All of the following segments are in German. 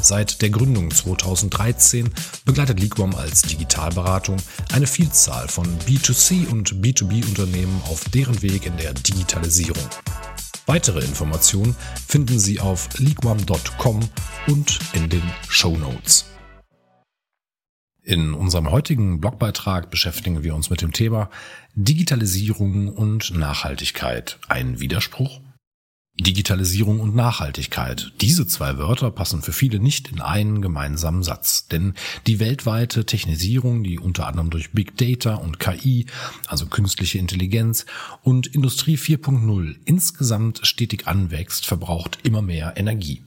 Seit der Gründung 2013 begleitet Liquam als Digitalberatung eine Vielzahl von B2C und B2B-Unternehmen auf deren Weg in der Digitalisierung. Weitere Informationen finden Sie auf liquam.com und in den Show Notes. In unserem heutigen Blogbeitrag beschäftigen wir uns mit dem Thema Digitalisierung und Nachhaltigkeit. Ein Widerspruch? Digitalisierung und Nachhaltigkeit. Diese zwei Wörter passen für viele nicht in einen gemeinsamen Satz, denn die weltweite Technisierung, die unter anderem durch Big Data und KI, also künstliche Intelligenz und Industrie 4.0 insgesamt stetig anwächst, verbraucht immer mehr Energie.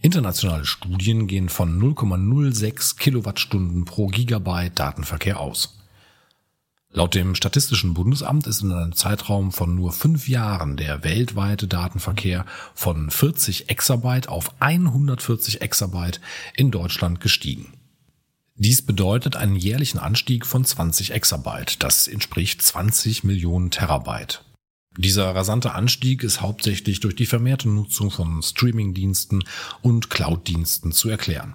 Internationale Studien gehen von 0,06 Kilowattstunden pro Gigabyte Datenverkehr aus. Laut dem Statistischen Bundesamt ist in einem Zeitraum von nur fünf Jahren der weltweite Datenverkehr von 40 Exabyte auf 140 Exabyte in Deutschland gestiegen. Dies bedeutet einen jährlichen Anstieg von 20 Exabyte. Das entspricht 20 Millionen Terabyte. Dieser rasante Anstieg ist hauptsächlich durch die vermehrte Nutzung von Streamingdiensten und Cloud-Diensten zu erklären.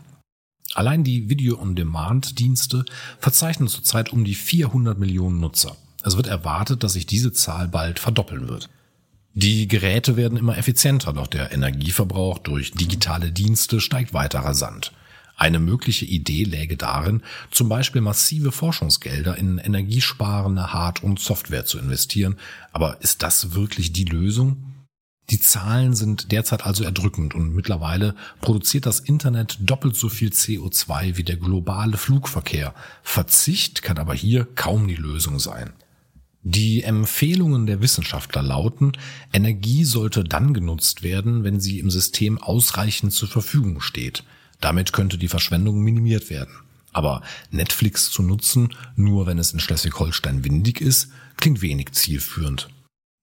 Allein die Video-on-Demand-Dienste verzeichnen zurzeit um die 400 Millionen Nutzer. Es wird erwartet, dass sich diese Zahl bald verdoppeln wird. Die Geräte werden immer effizienter, doch der Energieverbrauch durch digitale Dienste steigt weiter rasant. Eine mögliche Idee läge darin, zum Beispiel massive Forschungsgelder in energiesparende Hard- und Software zu investieren. Aber ist das wirklich die Lösung? Die Zahlen sind derzeit also erdrückend und mittlerweile produziert das Internet doppelt so viel CO2 wie der globale Flugverkehr. Verzicht kann aber hier kaum die Lösung sein. Die Empfehlungen der Wissenschaftler lauten, Energie sollte dann genutzt werden, wenn sie im System ausreichend zur Verfügung steht. Damit könnte die Verschwendung minimiert werden. Aber Netflix zu nutzen, nur wenn es in Schleswig-Holstein windig ist, klingt wenig zielführend.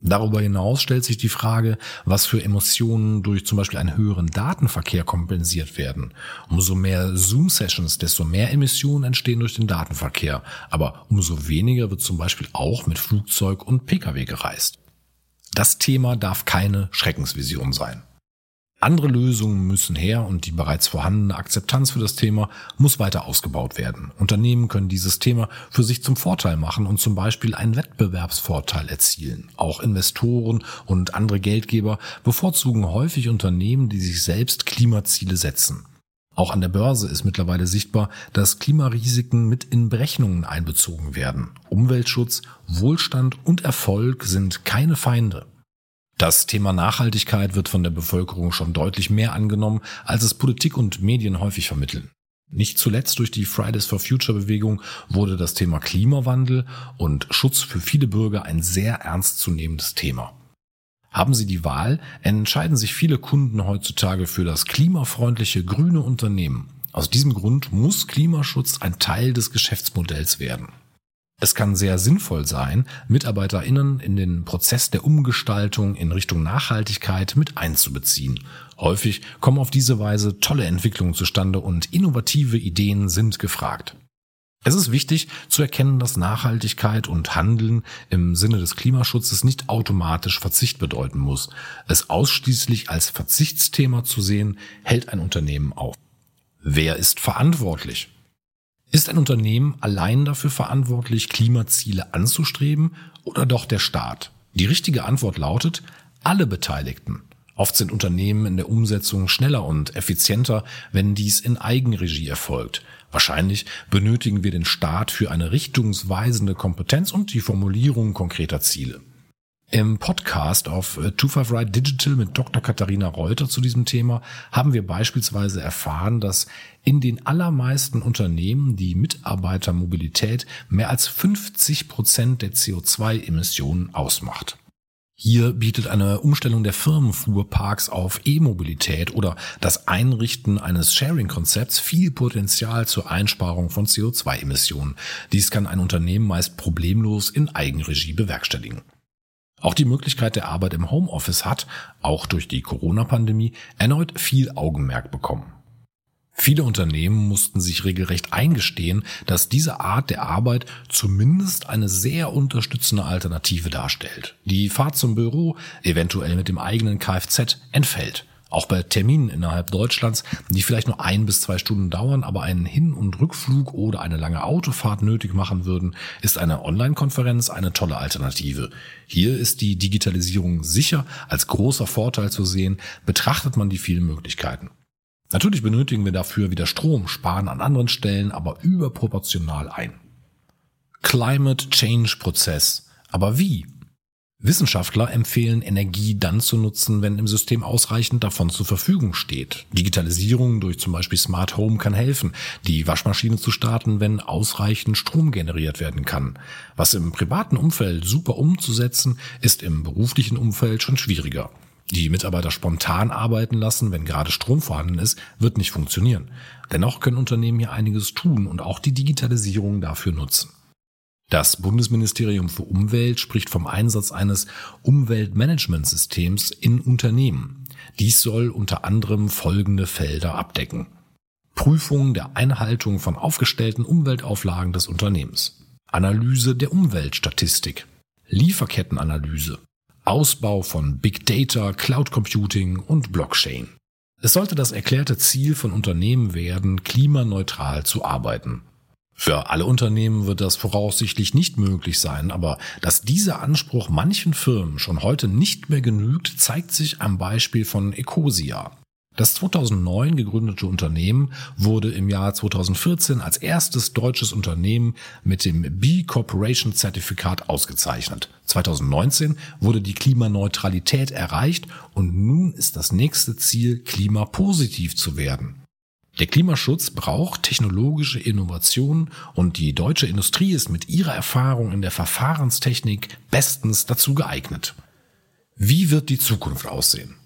Darüber hinaus stellt sich die Frage, was für Emotionen durch zum Beispiel einen höheren Datenverkehr kompensiert werden. Umso mehr Zoom-Sessions, desto mehr Emissionen entstehen durch den Datenverkehr. Aber umso weniger wird zum Beispiel auch mit Flugzeug und Pkw gereist. Das Thema darf keine Schreckensvision sein. Andere Lösungen müssen her und die bereits vorhandene Akzeptanz für das Thema muss weiter ausgebaut werden. Unternehmen können dieses Thema für sich zum Vorteil machen und zum Beispiel einen Wettbewerbsvorteil erzielen. Auch Investoren und andere Geldgeber bevorzugen häufig Unternehmen, die sich selbst Klimaziele setzen. Auch an der Börse ist mittlerweile sichtbar, dass Klimarisiken mit in Berechnungen einbezogen werden. Umweltschutz, Wohlstand und Erfolg sind keine Feinde. Das Thema Nachhaltigkeit wird von der Bevölkerung schon deutlich mehr angenommen, als es Politik und Medien häufig vermitteln. Nicht zuletzt durch die Fridays for Future Bewegung wurde das Thema Klimawandel und Schutz für viele Bürger ein sehr ernstzunehmendes Thema. Haben Sie die Wahl, entscheiden sich viele Kunden heutzutage für das klimafreundliche grüne Unternehmen. Aus diesem Grund muss Klimaschutz ein Teil des Geschäftsmodells werden. Es kann sehr sinnvoll sein, MitarbeiterInnen in den Prozess der Umgestaltung in Richtung Nachhaltigkeit mit einzubeziehen. Häufig kommen auf diese Weise tolle Entwicklungen zustande und innovative Ideen sind gefragt. Es ist wichtig zu erkennen, dass Nachhaltigkeit und Handeln im Sinne des Klimaschutzes nicht automatisch Verzicht bedeuten muss. Es ausschließlich als Verzichtsthema zu sehen, hält ein Unternehmen auf. Wer ist verantwortlich? Ist ein Unternehmen allein dafür verantwortlich, Klimaziele anzustreben oder doch der Staat? Die richtige Antwort lautet, alle Beteiligten. Oft sind Unternehmen in der Umsetzung schneller und effizienter, wenn dies in Eigenregie erfolgt. Wahrscheinlich benötigen wir den Staat für eine richtungsweisende Kompetenz und die Formulierung konkreter Ziele. Im Podcast auf 25 Right Digital mit Dr. Katharina Reuter zu diesem Thema haben wir beispielsweise erfahren, dass in den allermeisten Unternehmen die Mitarbeitermobilität mehr als 50 Prozent der CO2-Emissionen ausmacht. Hier bietet eine Umstellung der Firmenfuhrparks auf E-Mobilität oder das Einrichten eines Sharing-Konzepts viel Potenzial zur Einsparung von CO2-Emissionen. Dies kann ein Unternehmen meist problemlos in Eigenregie bewerkstelligen. Auch die Möglichkeit der Arbeit im Homeoffice hat, auch durch die Corona-Pandemie, erneut viel Augenmerk bekommen. Viele Unternehmen mussten sich regelrecht eingestehen, dass diese Art der Arbeit zumindest eine sehr unterstützende Alternative darstellt. Die Fahrt zum Büro, eventuell mit dem eigenen Kfz, entfällt. Auch bei Terminen innerhalb Deutschlands, die vielleicht nur ein bis zwei Stunden dauern, aber einen Hin- und Rückflug oder eine lange Autofahrt nötig machen würden, ist eine Online-Konferenz eine tolle Alternative. Hier ist die Digitalisierung sicher als großer Vorteil zu sehen, betrachtet man die vielen Möglichkeiten. Natürlich benötigen wir dafür wieder Strom, sparen an anderen Stellen aber überproportional ein. Climate Change Prozess. Aber wie? Wissenschaftler empfehlen Energie dann zu nutzen, wenn im System ausreichend davon zur Verfügung steht. Digitalisierung durch zum Beispiel Smart Home kann helfen, die Waschmaschine zu starten, wenn ausreichend Strom generiert werden kann. Was im privaten Umfeld super umzusetzen, ist im beruflichen Umfeld schon schwieriger. Die Mitarbeiter spontan arbeiten lassen, wenn gerade Strom vorhanden ist, wird nicht funktionieren. Dennoch können Unternehmen hier einiges tun und auch die Digitalisierung dafür nutzen. Das Bundesministerium für Umwelt spricht vom Einsatz eines Umweltmanagementsystems in Unternehmen. Dies soll unter anderem folgende Felder abdecken. Prüfung der Einhaltung von aufgestellten Umweltauflagen des Unternehmens. Analyse der Umweltstatistik. Lieferkettenanalyse. Ausbau von Big Data, Cloud Computing und Blockchain. Es sollte das erklärte Ziel von Unternehmen werden, klimaneutral zu arbeiten. Für alle Unternehmen wird das voraussichtlich nicht möglich sein, aber dass dieser Anspruch manchen Firmen schon heute nicht mehr genügt, zeigt sich am Beispiel von Ecosia. Das 2009 gegründete Unternehmen wurde im Jahr 2014 als erstes deutsches Unternehmen mit dem B Corporation Zertifikat ausgezeichnet. 2019 wurde die Klimaneutralität erreicht und nun ist das nächste Ziel, klimapositiv zu werden. Der Klimaschutz braucht technologische Innovationen und die deutsche Industrie ist mit ihrer Erfahrung in der Verfahrenstechnik bestens dazu geeignet. Wie wird die Zukunft aussehen?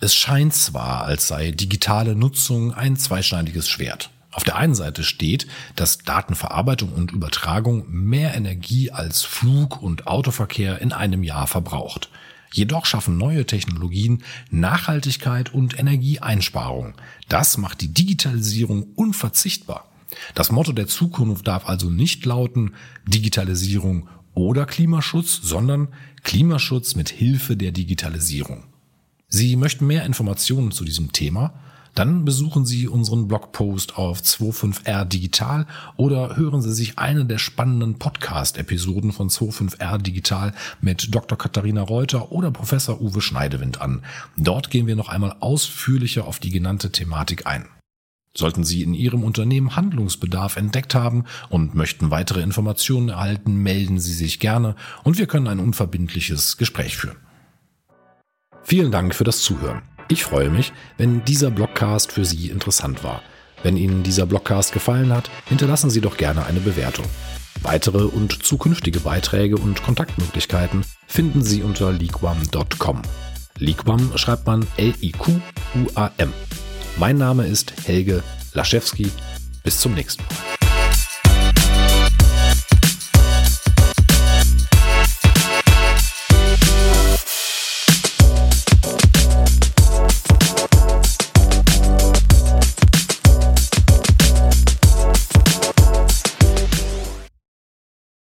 Es scheint zwar, als sei digitale Nutzung ein zweischneidiges Schwert. Auf der einen Seite steht, dass Datenverarbeitung und Übertragung mehr Energie als Flug- und Autoverkehr in einem Jahr verbraucht. Jedoch schaffen neue Technologien Nachhaltigkeit und Energieeinsparung. Das macht die Digitalisierung unverzichtbar. Das Motto der Zukunft darf also nicht lauten Digitalisierung oder Klimaschutz, sondern Klimaschutz mit Hilfe der Digitalisierung. Sie möchten mehr Informationen zu diesem Thema? Dann besuchen Sie unseren Blogpost auf 25R Digital oder hören Sie sich eine der spannenden Podcast-Episoden von 25R Digital mit Dr. Katharina Reuter oder Professor Uwe Schneidewind an. Dort gehen wir noch einmal ausführlicher auf die genannte Thematik ein. Sollten Sie in Ihrem Unternehmen Handlungsbedarf entdeckt haben und möchten weitere Informationen erhalten, melden Sie sich gerne und wir können ein unverbindliches Gespräch führen. Vielen Dank für das Zuhören. Ich freue mich, wenn dieser Blogcast für Sie interessant war. Wenn Ihnen dieser Blogcast gefallen hat, hinterlassen Sie doch gerne eine Bewertung. Weitere und zukünftige Beiträge und Kontaktmöglichkeiten finden Sie unter liquam.com. Liquam schreibt man L-I-Q-U-A-M. Mein Name ist Helge Laschewski. Bis zum nächsten Mal.